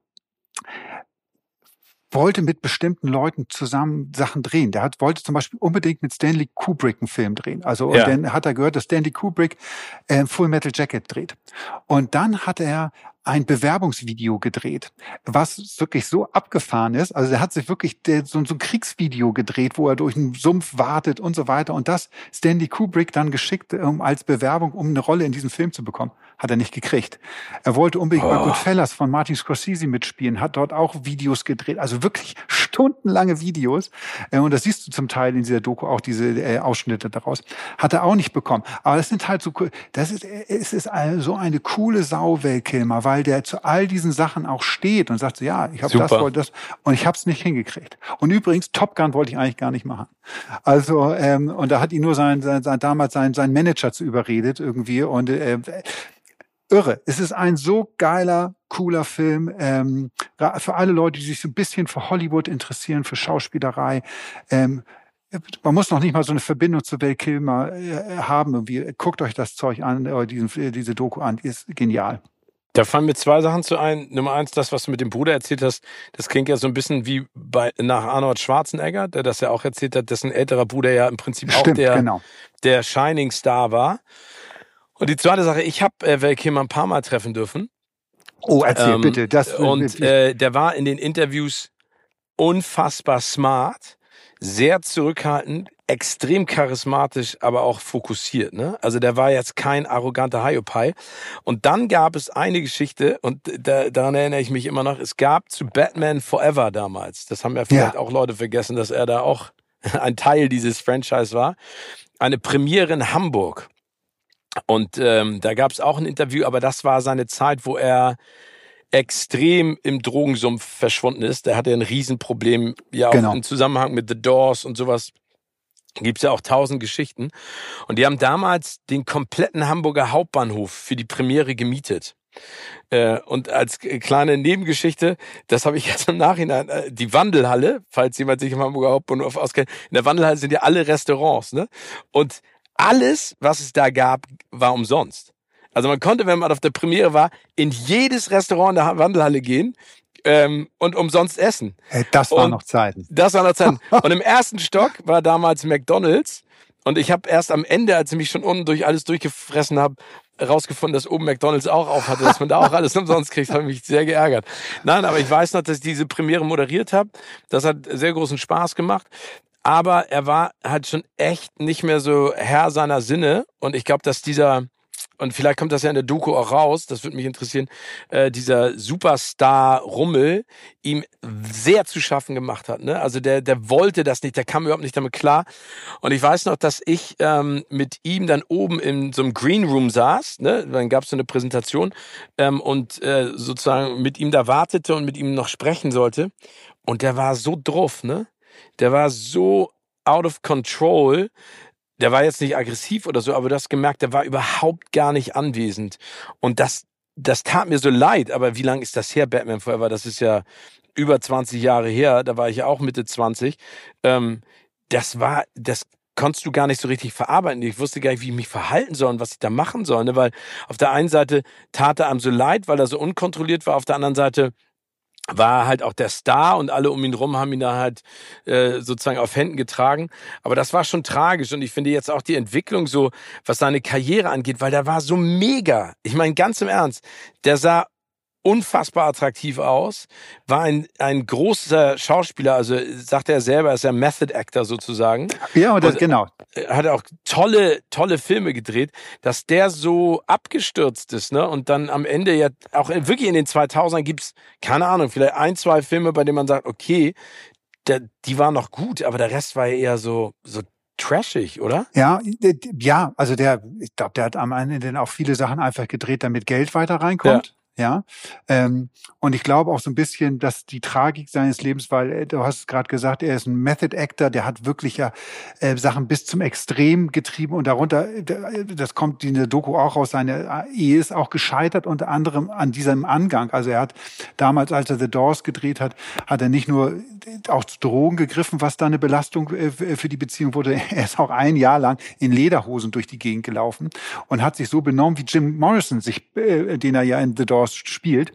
wollte mit bestimmten Leuten zusammen Sachen drehen. Der hat, wollte zum Beispiel unbedingt mit Stanley Kubrick einen Film drehen. Also ja. dann hat er gehört, dass Stanley Kubrick äh, Full Metal Jacket dreht. Und dann hat er ein Bewerbungsvideo gedreht, was wirklich so abgefahren ist. Also er hat sich wirklich so, ein Kriegsvideo gedreht, wo er durch einen Sumpf wartet und so weiter. Und das Stanley Kubrick dann geschickt um, als Bewerbung, um eine Rolle in diesem Film zu bekommen. Hat er nicht gekriegt. Er wollte unbedingt oh. bei Goodfellas von Martin Scorsese mitspielen, hat dort auch Videos gedreht. Also wirklich stundenlange Videos. Äh, und das siehst du zum Teil in dieser Doku auch diese äh, Ausschnitte daraus. Hat er auch nicht bekommen. Aber das sind halt so, das ist, es ist so eine coole Sau, Kilmer, weil weil der zu all diesen Sachen auch steht und sagt so, ja, ich habe das, wollte das und ich habe es nicht hingekriegt. Und übrigens, Top Gun wollte ich eigentlich gar nicht machen. Also ähm, und da hat ihn nur sein, sein, sein damals sein, sein Manager zu überredet irgendwie und äh, irre. Es ist ein so geiler, cooler Film. Ähm, für alle Leute, die sich so ein bisschen für Hollywood interessieren, für Schauspielerei. Ähm, man muss noch nicht mal so eine Verbindung zu Val Kilmer äh, haben. Irgendwie. Guckt euch das Zeug an, oder diesen, diese Doku an, ist genial. Da fallen mir zwei Sachen zu ein. Nummer eins, das, was du mit dem Bruder erzählt hast, das klingt ja so ein bisschen wie bei nach Arnold Schwarzenegger, der das ja auch erzählt hat, dessen älterer Bruder ja im Prinzip Stimmt, auch der, genau. der Shining Star war. Und die zweite Sache, ich habe äh, Kilmer ein paar Mal treffen dürfen. Oh, erzähl Ähm, bitte. Das, und äh, der war in den Interviews unfassbar smart, sehr zurückhaltend, extrem charismatisch, aber auch fokussiert. Ne? Also der war jetzt kein arroganter Hiopai. Und dann gab es eine Geschichte, und da, daran erinnere ich mich immer noch, es gab zu Batman Forever damals, das haben ja vielleicht Ja. auch Leute vergessen, dass er da auch ein Teil dieses Franchise war, eine Premiere in Hamburg. Und ähm, da gab es auch ein Interview, aber das war seine Zeit, wo er extrem im Drogensumpf verschwunden ist. Der hatte ein Riesenproblem, ja auch Genau. im Zusammenhang mit The Doors und sowas. Gibt's ja auch tausend Geschichten. Und die haben damals den kompletten Hamburger Hauptbahnhof für die Premiere gemietet. Äh, und als kleine Nebengeschichte, das habe ich jetzt im Nachhinein, äh, die Wandelhalle, falls jemand sich im Hamburger Hauptbahnhof auskennt, in der Wandelhalle sind ja alle Restaurants, ne? Und alles, was es da gab, war umsonst. Also man konnte, wenn man auf der Premiere war, in jedes Restaurant in der Ha- Wandelhalle gehen ähm, und umsonst essen. äh, das waren noch Zeiten. Das war noch Zeit. Und im ersten Stock war damals McDonald's. Und ich habe erst am Ende, als ich mich schon unten durch alles durchgefressen habe, rausgefunden, dass oben McDonald's auch auf hatte, dass man da auch alles umsonst kriegt, habe mich sehr geärgert. Nein, aber ich weiß noch, dass ich diese Premiere moderiert habe. Das hat sehr großen Spaß gemacht. Aber er war halt schon echt nicht mehr so Herr seiner Sinne. Und ich glaube, dass dieser, und vielleicht kommt das ja in der Doku auch raus, das würde mich interessieren, äh, dieser Superstar-Rummel ihm sehr zu schaffen gemacht hat. Ne? Also der, der wollte das nicht, der kam überhaupt nicht damit klar. Und ich weiß noch, dass ich ähm, mit ihm dann oben in so einem Green Room saß. Ne? Dann gab es so eine Präsentation ähm, und äh, sozusagen mit ihm da wartete und mit ihm noch sprechen sollte. Und der war so druff, ne? Der war so out of control. Der war jetzt nicht aggressiv oder so, aber du hast gemerkt, der war überhaupt gar nicht anwesend. Und das, das tat mir so leid. Aber wie lange ist das her, Batman Forever? Das ist ja über 20 Jahre her. Da war ich ja auch Mitte 20. Ähm, das war, das konntest du gar nicht so richtig verarbeiten. Ich wusste gar nicht, wie ich mich verhalten soll und was ich da machen soll. Ne? Weil auf der einen Seite tat er einem so leid, weil er so unkontrolliert war. Auf der anderen Seite war halt auch der Star und alle um ihn rum haben ihn da halt äh, sozusagen auf Händen getragen. Aber das war schon tragisch und ich finde jetzt auch die Entwicklung so, was seine Karriere angeht, weil der war so mega. Ich meine ganz im Ernst, der sah unfassbar attraktiv aus, war ein, ein großer Schauspieler, also sagt er selber, er ist ein Method Actor sozusagen Ja, das, Und- genau. hat auch tolle, tolle Filme gedreht, dass der so abgestürzt ist, ne? Und dann am Ende ja auch wirklich in den 2000ern gibt's keine Ahnung, vielleicht ein, zwei Filme, bei denen man sagt, okay, der, die waren noch gut, aber der Rest war ja eher so, so trashig, oder? Ja, ja, also der, ich glaube, der hat am Ende dann auch viele Sachen einfach gedreht, damit Geld weiter reinkommt. Ja, ähm, und ich glaube auch so ein bisschen, dass die Tragik seines Lebens, weil äh, du hast es gerade gesagt, er ist ein Method Actor, der hat wirklich ja äh, Sachen bis zum Extrem getrieben und darunter, äh, das kommt in der Doku auch raus, seine Ehe ist auch gescheitert unter anderem an diesem Angang. Also er hat damals, als er The Doors gedreht hat, hat er nicht nur auch zu Drogen gegriffen, was da eine Belastung äh, für die Beziehung wurde. Er ist auch ein Jahr lang in Lederhosen durch die Gegend gelaufen und hat sich so benommen, wie Jim Morrison sich, äh, den er ja in The Doors spielt,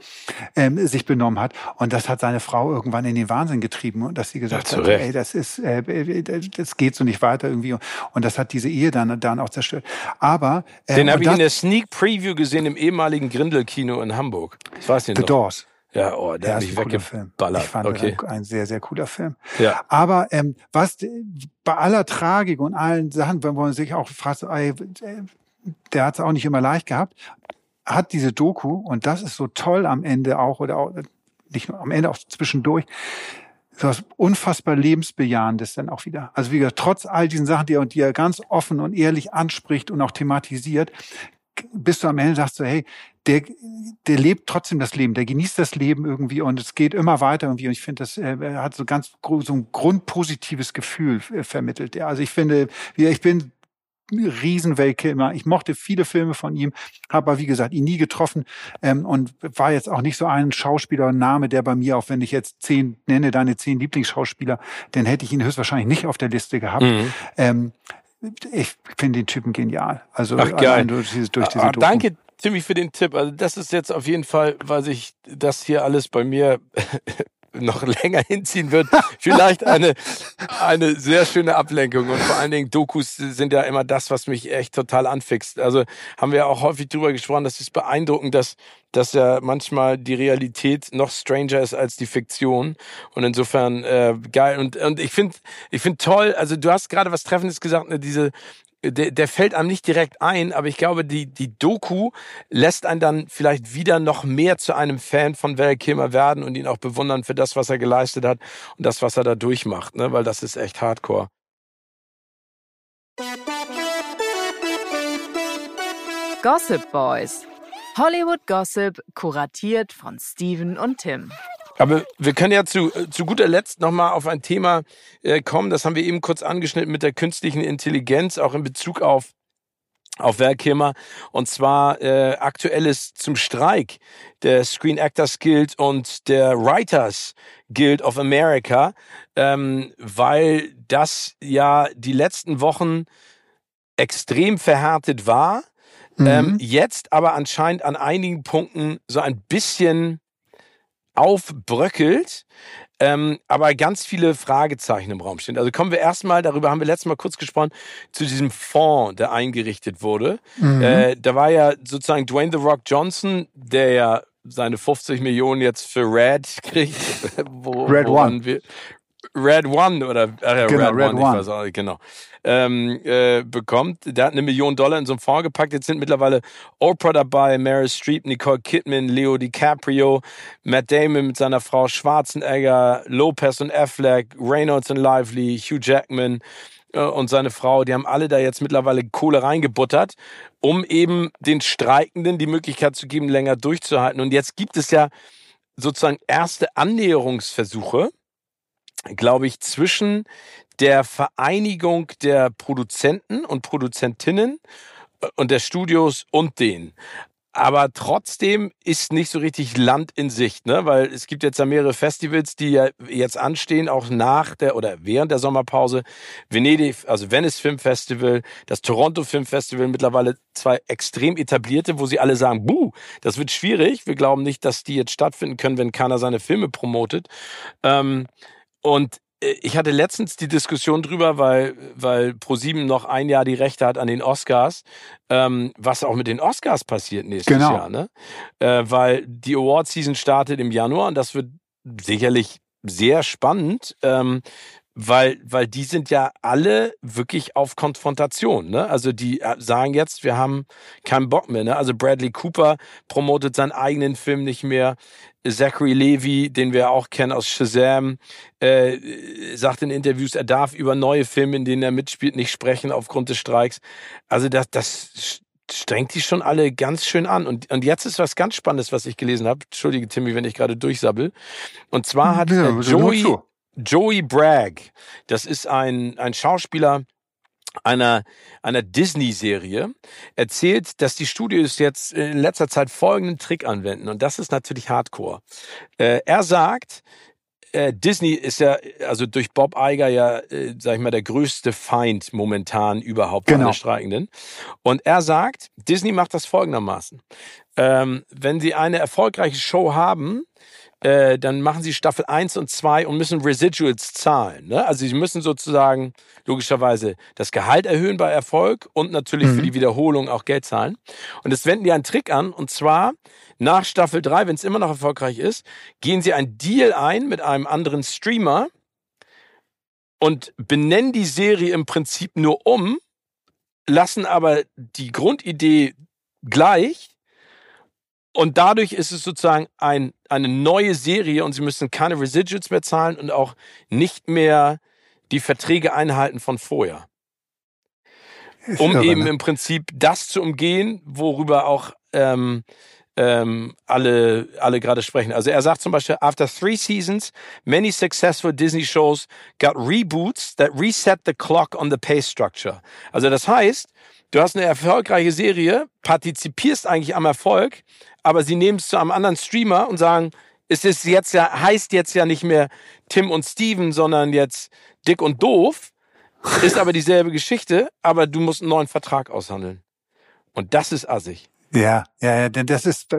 ähm, sich benommen hat. Und das hat seine Frau irgendwann in den Wahnsinn getrieben und dass sie gesagt Ja, hat, ey, das ist, äh, äh, das geht so nicht weiter irgendwie. Und das hat diese Ehe dann, dann auch zerstört. Aber äh, Den habe ich in der Sneak Preview gesehen im ehemaligen Grindel-Kino in Hamburg. Ich weiß nicht The noch. Doors. Ja, oh, der Ja, hat mich Film. Ich weggeballert. fand Okay. ein, ein sehr, sehr cooler Film. Ja. Aber ähm, was bei aller Tragik und allen Sachen, wenn man sich auch fragt, ey, äh, der hat es auch nicht immer leicht gehabt, hat diese Doku, und das ist so toll am Ende auch, oder auch, nicht nur am Ende, auch zwischendurch, so was unfassbar lebensbejahendes dann auch wieder. Also wie gesagt, trotz all diesen Sachen, die er, die er ganz offen und ehrlich anspricht und auch thematisiert, bist du am Ende sagst du, hey, der, der lebt trotzdem das Leben, der genießt das Leben irgendwie und es geht immer weiter irgendwie. Und ich finde, das äh, hat so ganz so ein grundpositives Gefühl äh, vermittelt. Ja, also ich finde, ich bin riesen Weltkilmer. Ich mochte viele Filme von ihm, habe aber wie gesagt ihn nie getroffen ähm, und war jetzt auch nicht so ein Schauspielername, der bei mir, auch wenn ich jetzt zehn nenne, deine zehn Lieblingsschauspieler, dann hätte ich ihn höchstwahrscheinlich nicht auf der Liste gehabt. Mhm. Ähm, ich finde den Typen genial. Also Ach, geil. durch diese, durch diese ah, Danke, Timmy, für den Tipp. Also das ist jetzt auf jeden Fall, weil sich das hier alles bei mir noch länger hinziehen wird, vielleicht eine, eine sehr schöne Ablenkung. Und vor allen Dingen Dokus sind ja immer das, was mich echt total anfixt. Also haben wir auch häufig drüber gesprochen, das ist beeindruckend, dass, dass ja manchmal die Realität noch stranger ist als die Fiktion. Und insofern äh, geil. Und, und ich finde ich finde toll, also du hast gerade was Treffendes gesagt, ne, diese, der, der fällt einem nicht direkt ein, aber ich glaube, die, die Doku lässt einen dann vielleicht wieder noch mehr zu einem Fan von Val Kilmer werden und ihn auch bewundern für das, was er geleistet hat und das, was er da durchmacht, ne? weil das ist echt hardcore. Gossip Boys. Hollywood Gossip, kuratiert von Steven und Tim. Aber wir können ja zu, äh, zu guter Letzt nochmal auf ein Thema äh, kommen, das haben wir eben kurz angeschnitten mit der künstlichen Intelligenz, auch in Bezug auf auf Werkheimer und zwar äh, aktuelles zum Streik der Screen Actors Guild und der Writers Guild of America, ähm, weil das ja die letzten Wochen extrem verhärtet war, mhm. ähm, jetzt aber anscheinend an einigen Punkten so ein bisschen aufbröckelt, ähm, aber ganz viele Fragezeichen im Raum stehen. Also kommen wir erstmal, darüber haben wir letztes Mal kurz gesprochen, zu diesem Fonds, der eingerichtet wurde. Mhm. Äh, da war ja sozusagen Dwayne The Rock Johnson, der ja seine 50 Millionen jetzt für Red kriegt. Wo, Red One. Wir, Red One oder äh, genau, Red, Red, One, One. Ich weiß auch, genau ähm, äh, bekommt. Der hat eine Million Dollar in so einen Fonds gepackt. Jetzt sind mittlerweile Oprah dabei, Meryl Streep, Nicole Kidman, Leo DiCaprio, Matt Damon mit seiner Frau Schwarzenegger, Lopez und Affleck, Reynolds und Lively, Hugh Jackman äh, und seine Frau, die haben alle da jetzt mittlerweile Kohle reingebuttert, um eben den Streikenden die Möglichkeit zu geben, länger durchzuhalten. Und jetzt gibt es ja sozusagen erste Annäherungsversuche, glaube ich, zwischen der Vereinigung der Produzenten und Produzentinnen äh, und der Studios und denen. Aber trotzdem ist nicht so richtig Land in Sicht, ne? Weil es gibt jetzt ja mehrere Festivals, die ja jetzt anstehen, auch nach der oder während der Sommerpause. Venedig, also Venice Film Festival, das Toronto Film Festival, mittlerweile zwei extrem etablierte, wo sie alle sagen, buh, das wird schwierig. Wir glauben nicht, dass die jetzt stattfinden können, wenn keiner seine Filme promotet. Ähm, und äh, ich hatte letztens die Diskussion drüber, weil, weil ProSieben noch ein Jahr die Rechte hat an den Oscars, ähm, was auch mit den Oscars passiert nächstes genau. Jahr, ne? Äh, weil die Award-Season startet im Januar und das wird sicherlich sehr spannend. Ähm, weil, weil die sind ja alle wirklich auf Konfrontation. Ne? Also die äh, sagen jetzt, wir haben keinen Bock mehr. Ne? Also Bradley Cooper promotet seinen eigenen Film nicht mehr. Zachary Levy, den wir auch kennen aus Shazam, äh, sagt in Interviews, er darf über neue Filme, in denen er mitspielt, nicht sprechen aufgrund des Streiks. Also das, das strengt die schon alle ganz schön an. Und, und jetzt ist was ganz Spannendes, was ich gelesen habe. Entschuldige, Timmy, wenn ich gerade durchsabbel. Und zwar hat ja, Joey, Joey Bragg, das ist ein, ein Schauspieler, einer, einer Disney-Serie erzählt, dass die Studios jetzt in letzter Zeit folgenden Trick anwenden. Und das ist natürlich Hardcore. Äh, er sagt, äh, Disney ist ja, also durch Bob Iger ja, äh, sag ich mal, der größte Feind momentan überhaupt genau. aller Streikenden. Und er sagt, Disney macht das folgendermaßen. Ähm, wenn sie eine erfolgreiche Show haben, äh, dann machen sie Staffel 1 und 2 und müssen Residuals zahlen. Ne? Also sie müssen sozusagen logischerweise das Gehalt erhöhen bei Erfolg und natürlich mhm. für die Wiederholung auch Geld zahlen. Und jetzt wenden die einen Trick an und zwar nach Staffel 3, wenn es immer noch erfolgreich ist, gehen sie ein Deal ein mit einem anderen Streamer und benennen die Serie im Prinzip nur um, lassen aber die Grundidee gleich und dadurch ist es sozusagen ein, eine neue Serie und sie müssen keine Residuals mehr zahlen und auch nicht mehr die Verträge einhalten von vorher. Um irre, eben ne? im Prinzip das zu umgehen, worüber auch ähm, ähm, alle, alle gerade sprechen. Also er sagt zum Beispiel, after three seasons, many successful Disney shows got reboots that reset the clock on the pay structure. Also das heißt, du hast eine erfolgreiche Serie, partizipierst eigentlich am Erfolg, aber sie nehmen es zu einem anderen Streamer und sagen, es ist jetzt ja, heißt jetzt ja nicht mehr Tim und Steven, sondern jetzt Dick und Doof. Ist aber dieselbe Geschichte, aber du musst einen neuen Vertrag aushandeln. Und das ist assig. Ja, ja, ja, denn das ist,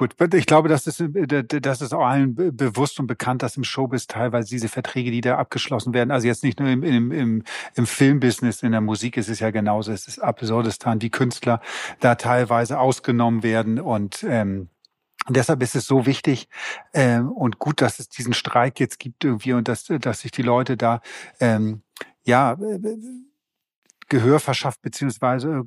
Gut, ich glaube, das ist, das ist auch allen bewusst und bekannt, dass im Showbiz teilweise diese Verträge, die da abgeschlossen werden, also jetzt nicht nur im, im, im, im Filmbusiness, in der Musik ist es ja genauso, es ist absurdistan, wie Künstler da teilweise ausgenommen werden und ähm, deshalb ist es so wichtig ähm, und gut, dass es diesen Streik jetzt gibt irgendwie und dass, dass sich die Leute da ähm, ja Gehör verschafft, beziehungsweise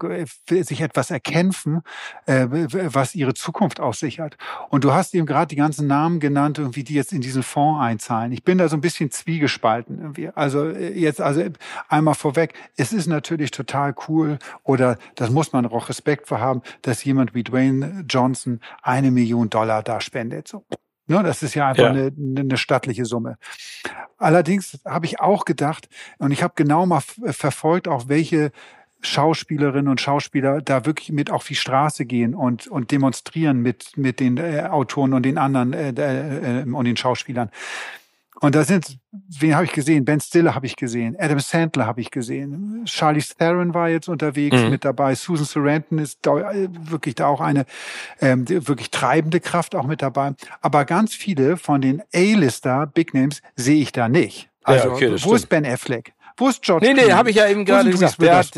äh, sich etwas erkämpfen, äh, was ihre Zukunft aussichert. Und du hast eben gerade die ganzen Namen genannt, irgendwie, die jetzt in diesen Fonds einzahlen. Ich bin da so ein bisschen zwiegespalten irgendwie. Also äh, jetzt, also einmal vorweg, es ist natürlich total cool oder das muss man auch Respekt vor haben, dass jemand wie Dwayne Johnson eine Million Dollar da spendet. So, Ne, das ist ja einfach ja. Eine, eine stattliche Summe. Allerdings habe ich auch gedacht, und ich habe genau mal verfolgt, auch welche Schauspielerinnen und Schauspieler da wirklich mit auf die Straße gehen und, und demonstrieren mit, mit den äh, Autoren und den anderen äh, äh, und den Schauspielern. Und da sind, wen habe ich gesehen? Ben Stiller habe ich gesehen, Adam Sandler habe ich gesehen, Charlie Theron war jetzt unterwegs mhm. mit dabei, Susan Sarandon ist da, äh, wirklich da auch eine ähm, wirklich treibende Kraft auch mit dabei. Aber ganz viele von den A-Lister, Big Names, sehe ich da nicht. Also ja, okay, wo stimmt. ist Ben Affleck? Wo ist George Nee, nee, habe ich ja eben gerade gesagt. Der hat,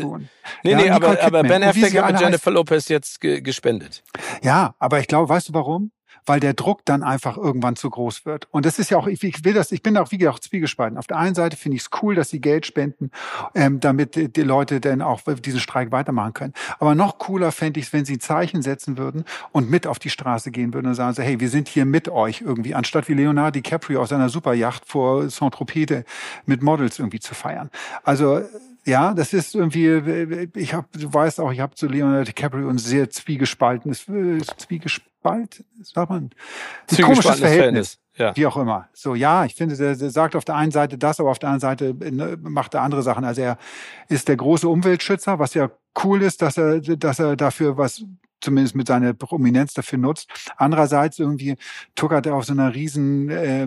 nee, ja, nee, aber, aber Ben Affleck hat mit Jennifer Lopez jetzt gespendet. Ja, aber ich glaube, weißt du warum? Weil der Druck dann einfach irgendwann zu groß wird. Und das ist ja auch, ich, will das, ich bin auch wie gesagt zwiegespalten. Auf der einen Seite finde ich es cool, dass sie Geld spenden, ähm, damit die, Leute dann auch diesen Streik weitermachen können. Aber noch cooler fände ich es, wenn sie ein Zeichen setzen würden und mit auf die Straße gehen würden und sagen so, hey, wir sind hier mit euch irgendwie, anstatt wie Leonardo DiCaprio aus seiner Superjacht vor Saint-Tropez mit Models irgendwie zu feiern. Also ja, das ist irgendwie, ich habe, du weißt auch, ich habe zu Leonardo DiCaprio ein sehr zwiegespaltenes, äh, zwiegespalt, sagt man, ein komisches Verhältnis. Verhältnis. Ja. Wie auch immer. So, ja, ich finde, der, der sagt auf der einen Seite das, aber auf der anderen Seite ne, macht er andere Sachen. Also er ist der große Umweltschützer, was ja cool ist, dass er, dass er dafür was zumindest mit seiner Prominenz dafür nutzt. Andererseits irgendwie tuckert er auf so einer riesen, äh,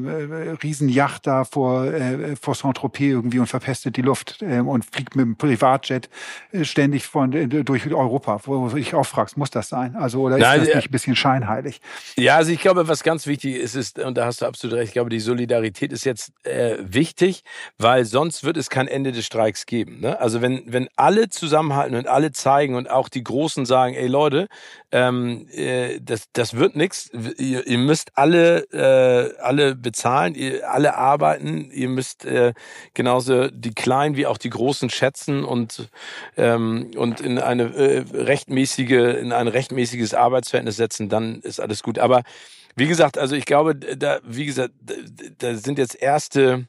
riesen Yacht da vor, äh, vor Saint-Tropez irgendwie und verpestet die Luft äh, und fliegt mit dem Privatjet äh, ständig von, äh, durch Europa, wo ich auch fragst, muss das sein? Also, oder ist Nein, das nicht ein bisschen scheinheilig? Ja, also ich glaube, was ganz wichtig ist, ist, und da hast du absolut recht, ich glaube, die Solidarität ist jetzt äh, wichtig, weil sonst wird es kein Ende des Streiks geben. Ne? Also wenn, wenn alle zusammenhalten und alle zeigen und auch die Großen sagen, ey Leute, ähm, äh, das, das wird nichts. Ihr, ihr müsst alle, äh, alle bezahlen, ihr alle arbeiten, ihr müsst äh, genauso die Kleinen wie auch die Großen schätzen und, ähm, und in eine äh, rechtmäßige, in ein rechtmäßiges Arbeitsverhältnis setzen, dann ist alles gut. Aber wie gesagt, also ich glaube, da, wie gesagt, da sind jetzt erste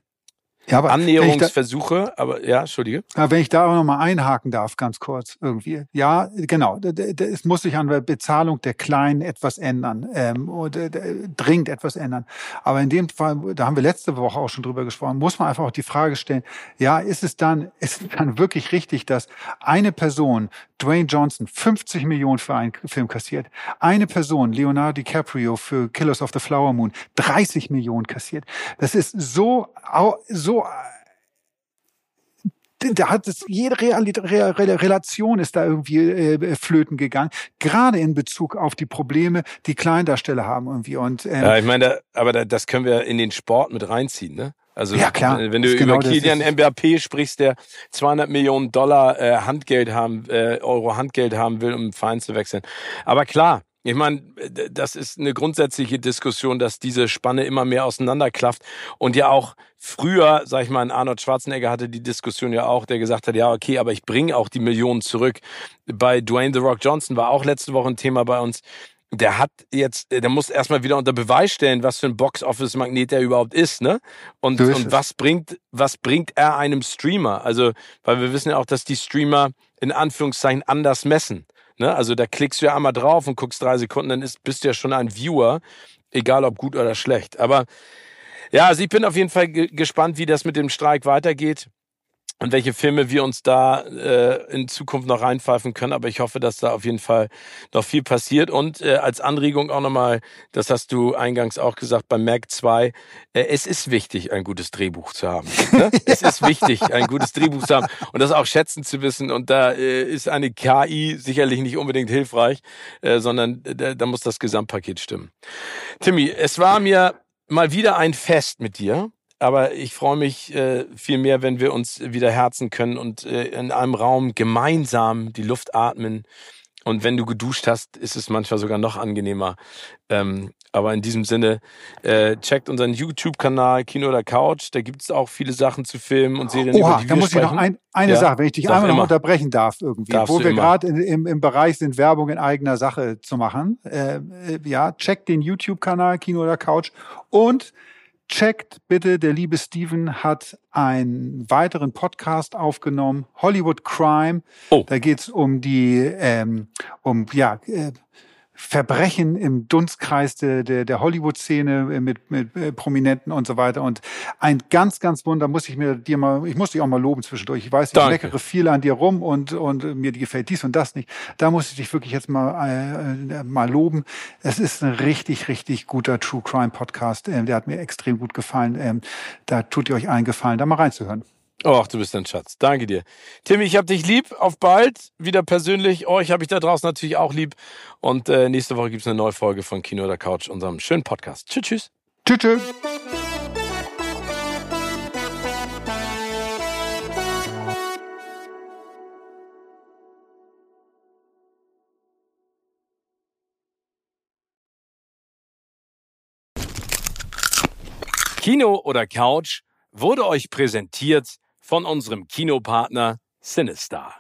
ja, aber Annäherungsversuche, da, aber ja, Entschuldige. Ja, wenn ich da auch nochmal einhaken darf, ganz kurz irgendwie. Ja, genau. Es muss sich an der Bezahlung der Kleinen etwas ändern, ähm, oder dringend etwas ändern. Aber in dem Fall, da haben wir letzte Woche auch schon drüber gesprochen, muss man einfach auch die Frage stellen, ja, ist es dann, ist es dann wirklich richtig, dass eine Person, Dwayne Johnson, 50 Millionen für einen Film kassiert, eine Person, Leonardo DiCaprio für Killers of the Flower Moon, 30 Millionen kassiert. Das ist so, so da hat es jede Relation ist da irgendwie äh, flöten gegangen, gerade in Bezug auf die Probleme, die Kleindarsteller haben irgendwie und ähm, ja, ich meine, aber das können wir in den Sport mit reinziehen, ne? Also ja, klar. wenn du über genau Kilian Mbappé sprichst, der 200 Millionen Dollar äh, Handgeld haben, äh, Euro Handgeld haben will, um einen Verein zu wechseln. Aber klar, ich meine, das ist eine grundsätzliche Diskussion, dass diese Spanne immer mehr auseinanderklafft und ja auch früher, sag ich mal, Arnold Schwarzenegger hatte die Diskussion ja auch, der gesagt hat, ja okay, aber ich bringe auch die Millionen zurück. Bei Dwayne The Rock Johnson war auch letzte Woche ein Thema bei uns. Der hat jetzt, der muss erstmal wieder unter Beweis stellen, was für ein Box-Office-Magnet er überhaupt ist, ne? Und, und was bringt, was bringt er einem Streamer? Also, weil wir wissen ja auch, dass die Streamer in Anführungszeichen anders messen. Ne? Also da klickst du ja einmal drauf und guckst drei Sekunden, dann ist, bist du ja schon ein Viewer, egal ob gut oder schlecht. Aber ja, also ich bin auf jeden Fall gespannt, wie das mit dem Streik weitergeht. Und welche Filme wir uns da äh, in Zukunft noch reinpfeifen können. Aber ich hoffe, dass da auf jeden Fall noch viel passiert. Und äh, als Anregung auch nochmal, das hast du eingangs auch gesagt, beim Mac 2, äh, es ist wichtig, ein gutes Drehbuch zu haben. Ne? es ist wichtig, ein gutes Drehbuch zu haben und das auch schätzen zu wissen. Und da äh, ist eine KI sicherlich nicht unbedingt hilfreich, äh, sondern da, da muss das Gesamtpaket stimmen. Timmy, es war mir mal wieder ein Fest mit dir aber ich freue mich äh, viel mehr, wenn wir uns wieder herzen können und äh, in einem Raum gemeinsam die Luft atmen. Und wenn du geduscht hast, ist es manchmal sogar noch angenehmer. Ähm, aber in diesem Sinne, äh, checkt unseren YouTube-Kanal Kino oder Couch. Da gibt es auch viele Sachen zu filmen und Serien, Oha, über die da muss sprechen. ich noch ein, eine Ja, Sache, wenn ich dich einmal noch unterbrechen darf irgendwie, Darfst wo wir gerade im, im Bereich sind, Werbung in eigener Sache zu machen. Äh, äh, ja, checkt den YouTube-Kanal Kino oder Couch und checkt bitte, der liebe Steven hat einen weiteren Podcast aufgenommen, Hollywood Crime. Oh. Da geht's um die, ähm, um ja, äh, Verbrechen im Dunstkreis der, der, der Hollywood-Szene äh, mit, mit äh, Prominenten und so weiter. Und ein ganz, ganz Wunder, muss ich mir dir mal, ich muss dich auch mal loben zwischendurch. Ich weiß, ich Danke. meckere viel an dir rum und, und äh, mir gefällt dies und das nicht. Da muss ich dich wirklich jetzt mal, äh, mal loben. Es ist ein richtig, richtig guter True Crime Podcast. Ähm, der hat mir extrem gut gefallen. Ähm, da tut ihr euch einen Gefallen, da mal reinzuhören. Och, du bist ein Schatz. Danke dir. Timmy, ich hab dich lieb. Auf bald. Wieder persönlich. Euch habe ich da draußen natürlich auch lieb. Und äh, nächste Woche gibt's eine neue Folge von Kino oder Couch, unserem schönen Podcast. Tschüss, tschüss. Tschüss, tschüss. Kino oder Couch wurde euch präsentiert von unserem Kinopartner Sinistar.